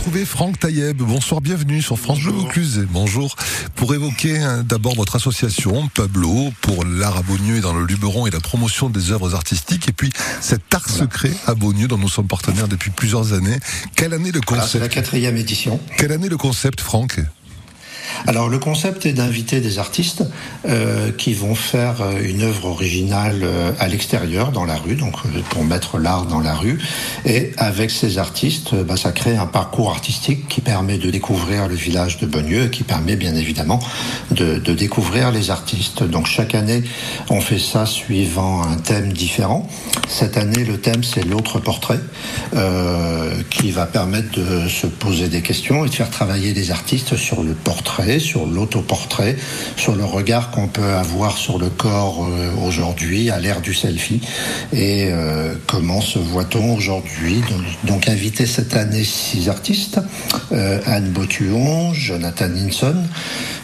retrouver Franck Taïeb. Bonsoir, bienvenue sur France Bleu Vaucluse. Bonjour. Pour évoquer hein, d'abord votre association Pablo pour l'art à Beaunieu dans le Luberon et la promotion des œuvres artistiques et puis cet art secret à Beaunieu dont nous sommes partenaires depuis plusieurs années. Quelle année le concept C'est la quatrième édition. Quelle année le concept, Franck? Alors le concept est d'inviter des artistes euh, qui vont faire euh, une œuvre originale euh, à l'extérieur, dans la rue, donc pour mettre l'art dans la rue. Et avec ces artistes, bah, ça crée un parcours artistique qui permet de découvrir le village de Bonnieu et qui permet bien évidemment de, découvrir les artistes. Donc chaque année, on fait ça suivant un thème différent. Cette année, le thème c'est l'autre portrait, qui va permettre de se poser des questions et de faire travailler les artistes sur le portrait sur l'autoportrait, sur le regard qu'on peut avoir sur le corps euh, aujourd'hui à l'ère du selfie et euh, comment se voit-on aujourd'hui? Donc, invité cette année six artistes, euh, Anne Botuon, Jonathan Ninson,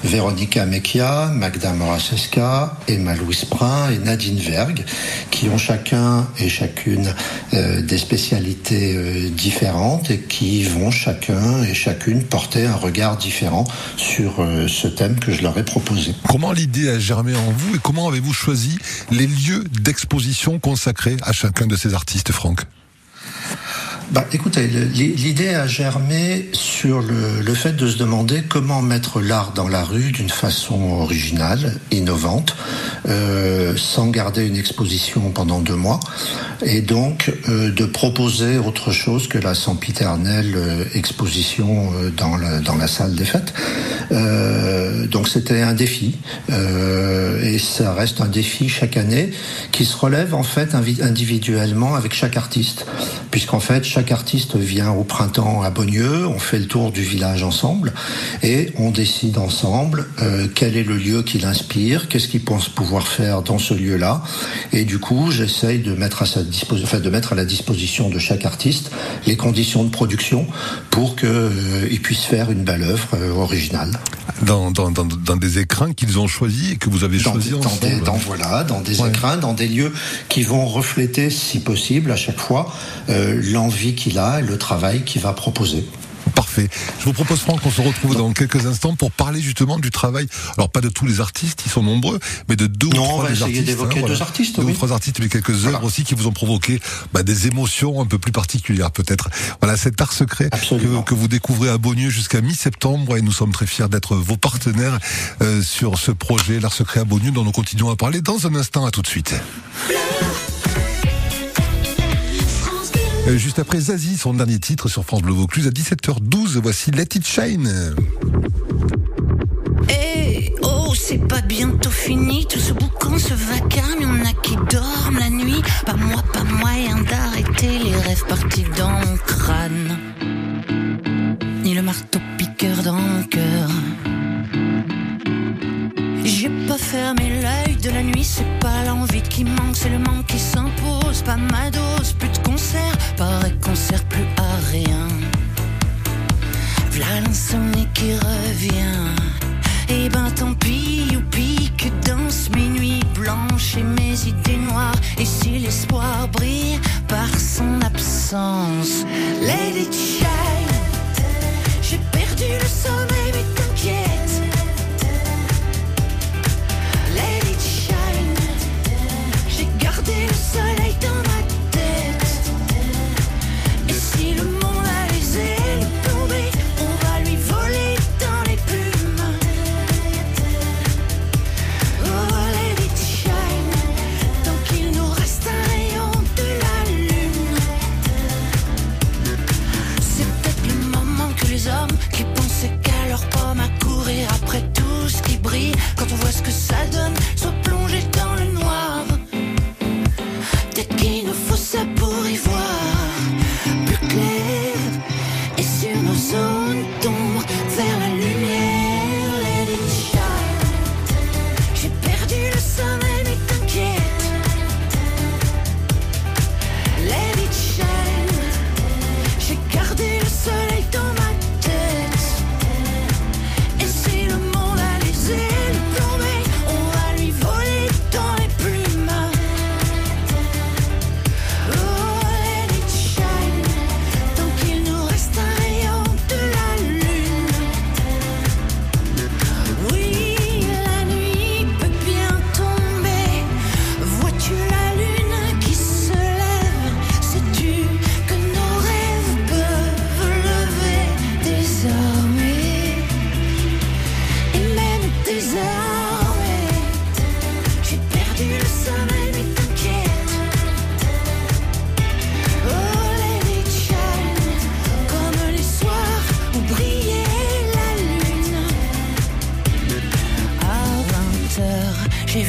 Véronica Mekia, Magda Moraseska, Emma Louise Prin et Nadine Verg, qui ont chacun et chacune des spécialités différentes et qui vont chacun et chacune porter un regard différent sur ce thème que je leur ai proposé. Comment l'idée a germé en vous et comment avez-vous choisi les lieux d'exposition consacrés à chacun de ces artistes, Franck? Bah, écoutez, l'idée a germé sur le, le, fait de se demander comment mettre l'art dans la rue d'une façon originale, innovante, euh, sans garder une exposition pendant deux mois, et donc euh, de proposer autre chose que la sempiternelle euh, exposition euh, dans, la, dans la salle des fêtes. Donc c'était un défi, et ça reste un défi chaque année qui se relève en fait individuellement avec chaque artiste, puisqu'en fait chaque artiste vient au printemps à Beaunieu, on fait le tour du village ensemble et on décide ensemble quel est le lieu qui l'inspire, qu'est-ce qu'il pense pouvoir faire dans ce lieu-là. Et du coup, j'essaye de mettre à sa disposition, enfin, de mettre à la disposition de chaque artiste les conditions de production pour qu'il euh, puisse faire une belle œuvre euh, originale. Dans, dans, dans, dans, des écrins qu'ils ont choisis et que vous avez choisis dans des, dans, voilà, dans des écrins, dans des lieux qui vont refléter, si possible, à chaque fois, euh, l'envie qu'il a et le travail qu'il va proposer. Parfait. Je vous propose Franck qu'on se retrouve dans quelques instants pour parler justement du travail. Alors pas de tous les artistes, ils sont nombreux, mais de deux ou trois on va essayer d'évoquer hein, deux artistes. Deux ou trois artistes, mais quelques œuvres aussi qui vous ont provoqué bah, des émotions un peu plus particulières peut-être. Voilà cet art secret que, que, vous découvrez à Beaunieu jusqu'à mi-septembre et nous sommes très fiers d'être vos partenaires euh, sur ce projet l'art secret à Beaunieu dont nous continuons à parler dans un instant. À tout de suite. Euh, juste après Zazie, son dernier titre sur France Bleu Vaucluse à 17h12. Voici Let It Shine. Eh, oh, c'est pas bientôt fini. Tout ce boucan, ce vacarme, y'en a qui dorment la nuit. Pas moi, pas moyen d'arrêter les rêves partis dans mon crâne. Ni le marteau piqueur dans mon cœur. J'ai pas fermé l'œil de la nuit, c'est pas l'envie qui manque, c'est le manque qui s'impose. Pas ma dose, plus concert, paraît qu'on sert plus à rien. V'là l'insomnie qui revient. Et eh ben tant pis, youpi, que danse mes nuits blanches et mes idées noires. Et si l'espoir brille par son absence, it shine. J'ai perdu le sommeil,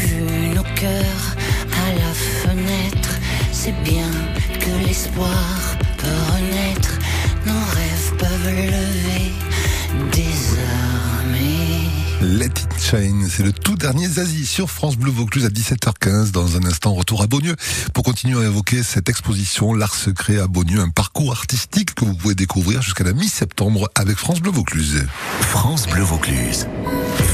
vu nos cœurs à la fenêtre. C'est bien que l'espoir peut renaître. Nos rêves peuvent lever des armées. C'est le tout dernier Zazie sur France Bleu Vaucluse à 17h15. Dans un instant, retour à Beaunieu pour continuer à évoquer cette exposition L'Art Secret à Beaunieu, un parcours artistique que vous pouvez découvrir jusqu'à la mi-septembre avec France Bleu Vaucluse. France Bleu Vaucluse,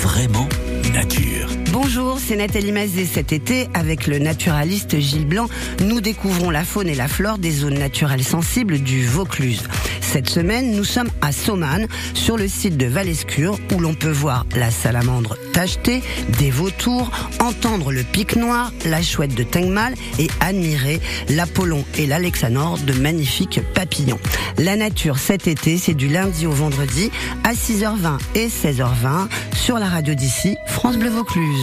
vraiment nature. Bonjour, c'est Nathalie Mazet. Cet été, avec le naturaliste Gilles Blanc, nous découvrons la faune et la flore des zones naturelles sensibles du Vaucluse. Cette semaine, nous sommes à Saumane, sur le site de Valescure, où l'on peut voir la salamandre tachetée, des vautours, entendre le pic noir, la chouette de Tengmal et admirer l'Apollon et l'Alexanor de magnifiques papillons. La nature cet été, c'est du lundi au vendredi à 6h20 et 16h20 sur la radio d'ici, France Bleu Vaucluse.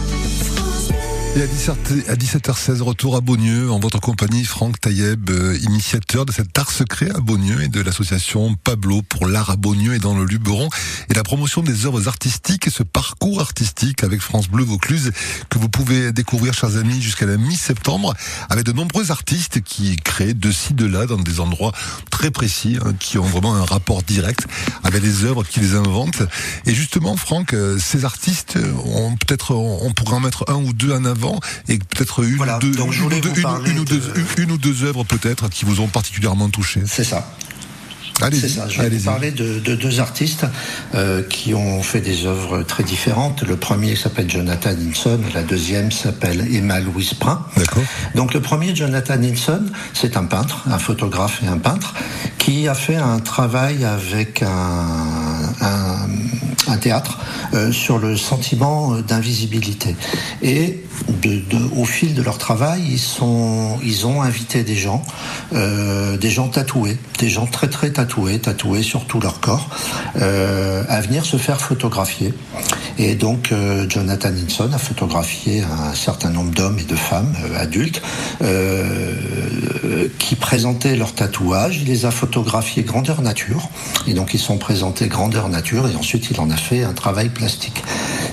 Et à 17h16, retour à Beaunieu, en votre compagnie, Franck Taïeb, euh, initiateur de cet art secret à Beaunieu et de l'association Pablo pour l'art à Beaunieu et dans le Luberon, et la promotion des œuvres artistiques et ce parcours artistique avec France Bleu Vaucluse que vous pouvez découvrir, chers amis, jusqu'à la mi-septembre, avec de nombreux artistes qui créent de ci, de là, dans des endroits très précis, hein, qui ont vraiment un rapport direct avec les œuvres qu'ils inventent. Et justement, Franck, euh, ces artistes, ont peut-être, on pourrait en mettre un ou deux en avant et peut-être une, Voilà, ou deux, une, une- une de- une ou œuvres peut-être qui vous ont particulièrement touché. C'est ça. C'est ça. Je vais vous parler de, de deux artistes euh, qui ont fait des œuvres très différentes. Le premier s'appelle Jonathan Hinson, la deuxième s'appelle Emma Louise Prin. D'accord. Donc le premier, Jonathan Hinson, c'est un peintre, un photographe et un peintre, qui a fait un travail avec un, un- un théâtre euh, sur le sentiment d'invisibilité. Et au fil de leur travail, ils, sont, ils ont invité des gens, euh, des gens tatoués, des gens très très tatoués, tatoués sur tout leur corps, euh, à venir se faire photographier. Et donc euh, Jonathan Hinson a photographié un certain nombre d'hommes et de femmes euh, adultes euh, qui présentaient leurs tatouages. Il les a photographiés grandeur nature. Et donc ils sont présentés grandeur nature et ensuite il en a fait un travail plastique.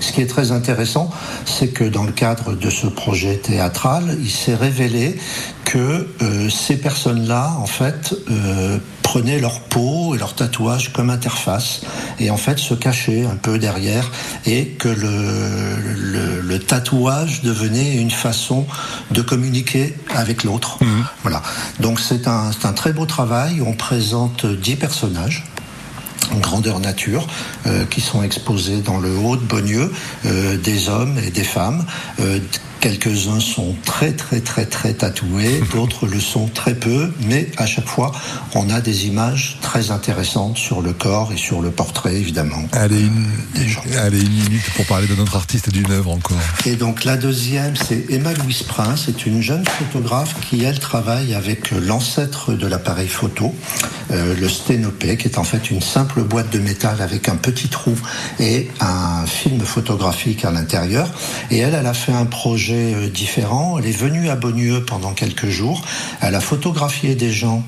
Ce qui est très intéressant, c'est que dans le cadre de ce projet théâtral, il s'est révélé que euh, ces personnes-là, en fait, euh, prenaient leur peau et leur tatouage comme interface et en fait se cachaient un peu derrière et que le, le, le tatouage devenait une façon de communiquer avec l'autre. Voilà. Donc c'est un, c'est un très beau travail. On présente dix personnages grandeur nature, euh, qui sont exposés dans le haut de Beaunieu, euh, des hommes et des femmes. Quelques-uns sont très très très très tatoués, d'autres le sont très peu, mais à chaque fois, on a des images très intéressantes sur le corps et sur le portrait, évidemment. Allez, une, des gens. allez, une minute pour parler de notre artiste et d'une œuvre encore. Et donc la deuxième, c'est Emma Louise Prince, c'est une jeune photographe qui, elle, travaille avec l'ancêtre de l'appareil photo, euh, le sténopé, qui est en fait une simple boîte de métal avec un petit trou et un film photographique à l'intérieur. Et elle, elle a fait un projet euh, différent. Elle est venue à Beaunieu pendant quelques jours. Elle a photographié des gens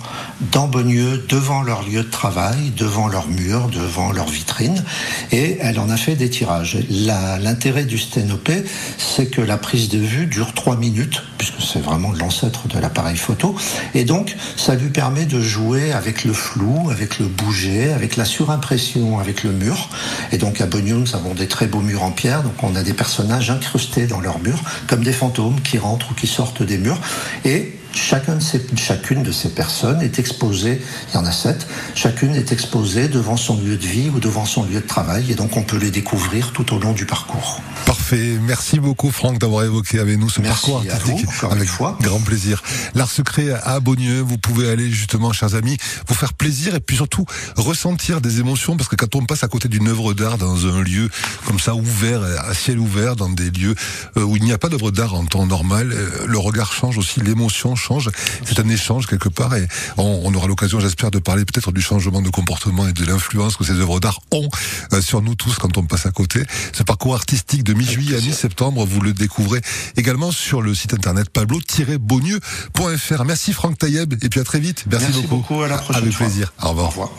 dans Beaunieu, devant leur lieu de travail, devant leurs murs, devant leurs vitrines, et elle en a fait des tirages. L'intérêt du sténopé, c'est que la prise de vue dure trois minutes, puisque c'est vraiment l'ancêtre de l'appareil photo, et donc ça lui permet de jouer avec le flou, avec le bouger, avec la surimpression, avec le mur. Et donc à Beaunieu, nous avons des très beaux murs en pierre, donc on a des personnages incrustés dans leurs murs, comme des fantômes qui rentrent ou qui sortent des murs, Chacun de ces- chacune de ces personnes est exposée, il y en a sept, chacune est exposée devant son lieu de vie ou devant son lieu de travail, et donc on peut les découvrir tout au long du parcours. Parfait. Merci beaucoup, Franck, d'avoir évoqué avec nous ce Merci parcours à artistique. vous, encore une avec fois. grand plaisir. L'art secret à Beaunieu, vous pouvez aller justement, chers amis, vous faire plaisir et puis surtout ressentir des émotions parce que quand on passe à côté d'une œuvre d'art dans un lieu comme ça ouvert, à ciel ouvert, dans des lieux euh, où il n'y a pas d'œuvre d'art en temps normal, euh, le regard change aussi, l'émotion change. C'est un échange quelque part et on, on aura l'occasion, j'espère, de parler peut-être du changement de comportement et de l'influence que ces œuvres d'art ont euh, sur nous tous quand on passe à côté. Ce parcours artistique de mi-juillet à mi-septembre, vous le découvrez également sur le site internet pablo-beaunieu.fr. Merci Franck Taïeb et puis à très vite. Merci, Merci beaucoup, à la prochaine Avec fois. plaisir. Au revoir. Au revoir.